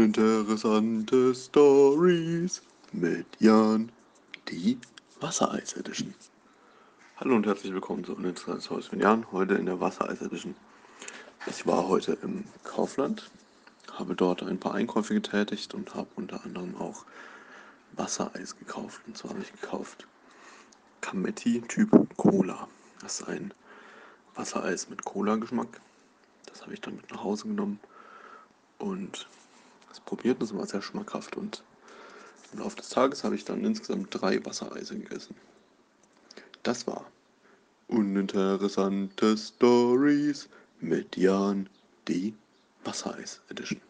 Uninteressante Stories mit Jan, die Wassereis Edition. Hallo und herzlich willkommen zu Uninteressante Stories mit Jan, heute in der Wassereis Edition. Ich war heute im Kaufland, habe dort ein paar Einkäufe getätigt und habe unter anderem auch Wassereis gekauft. Und zwar habe ich gekauft Cametti Typ Cola. Das ist ein Wassereis mit Cola-Geschmack. Das habe ich dann mit nach Hause genommen und es probiert. Das war sehr schmackhaft und im Laufe des Tages habe ich dann insgesamt drei Wassereise gegessen. Das war uninteressante Stories mit Jan, die Wassereis Edition.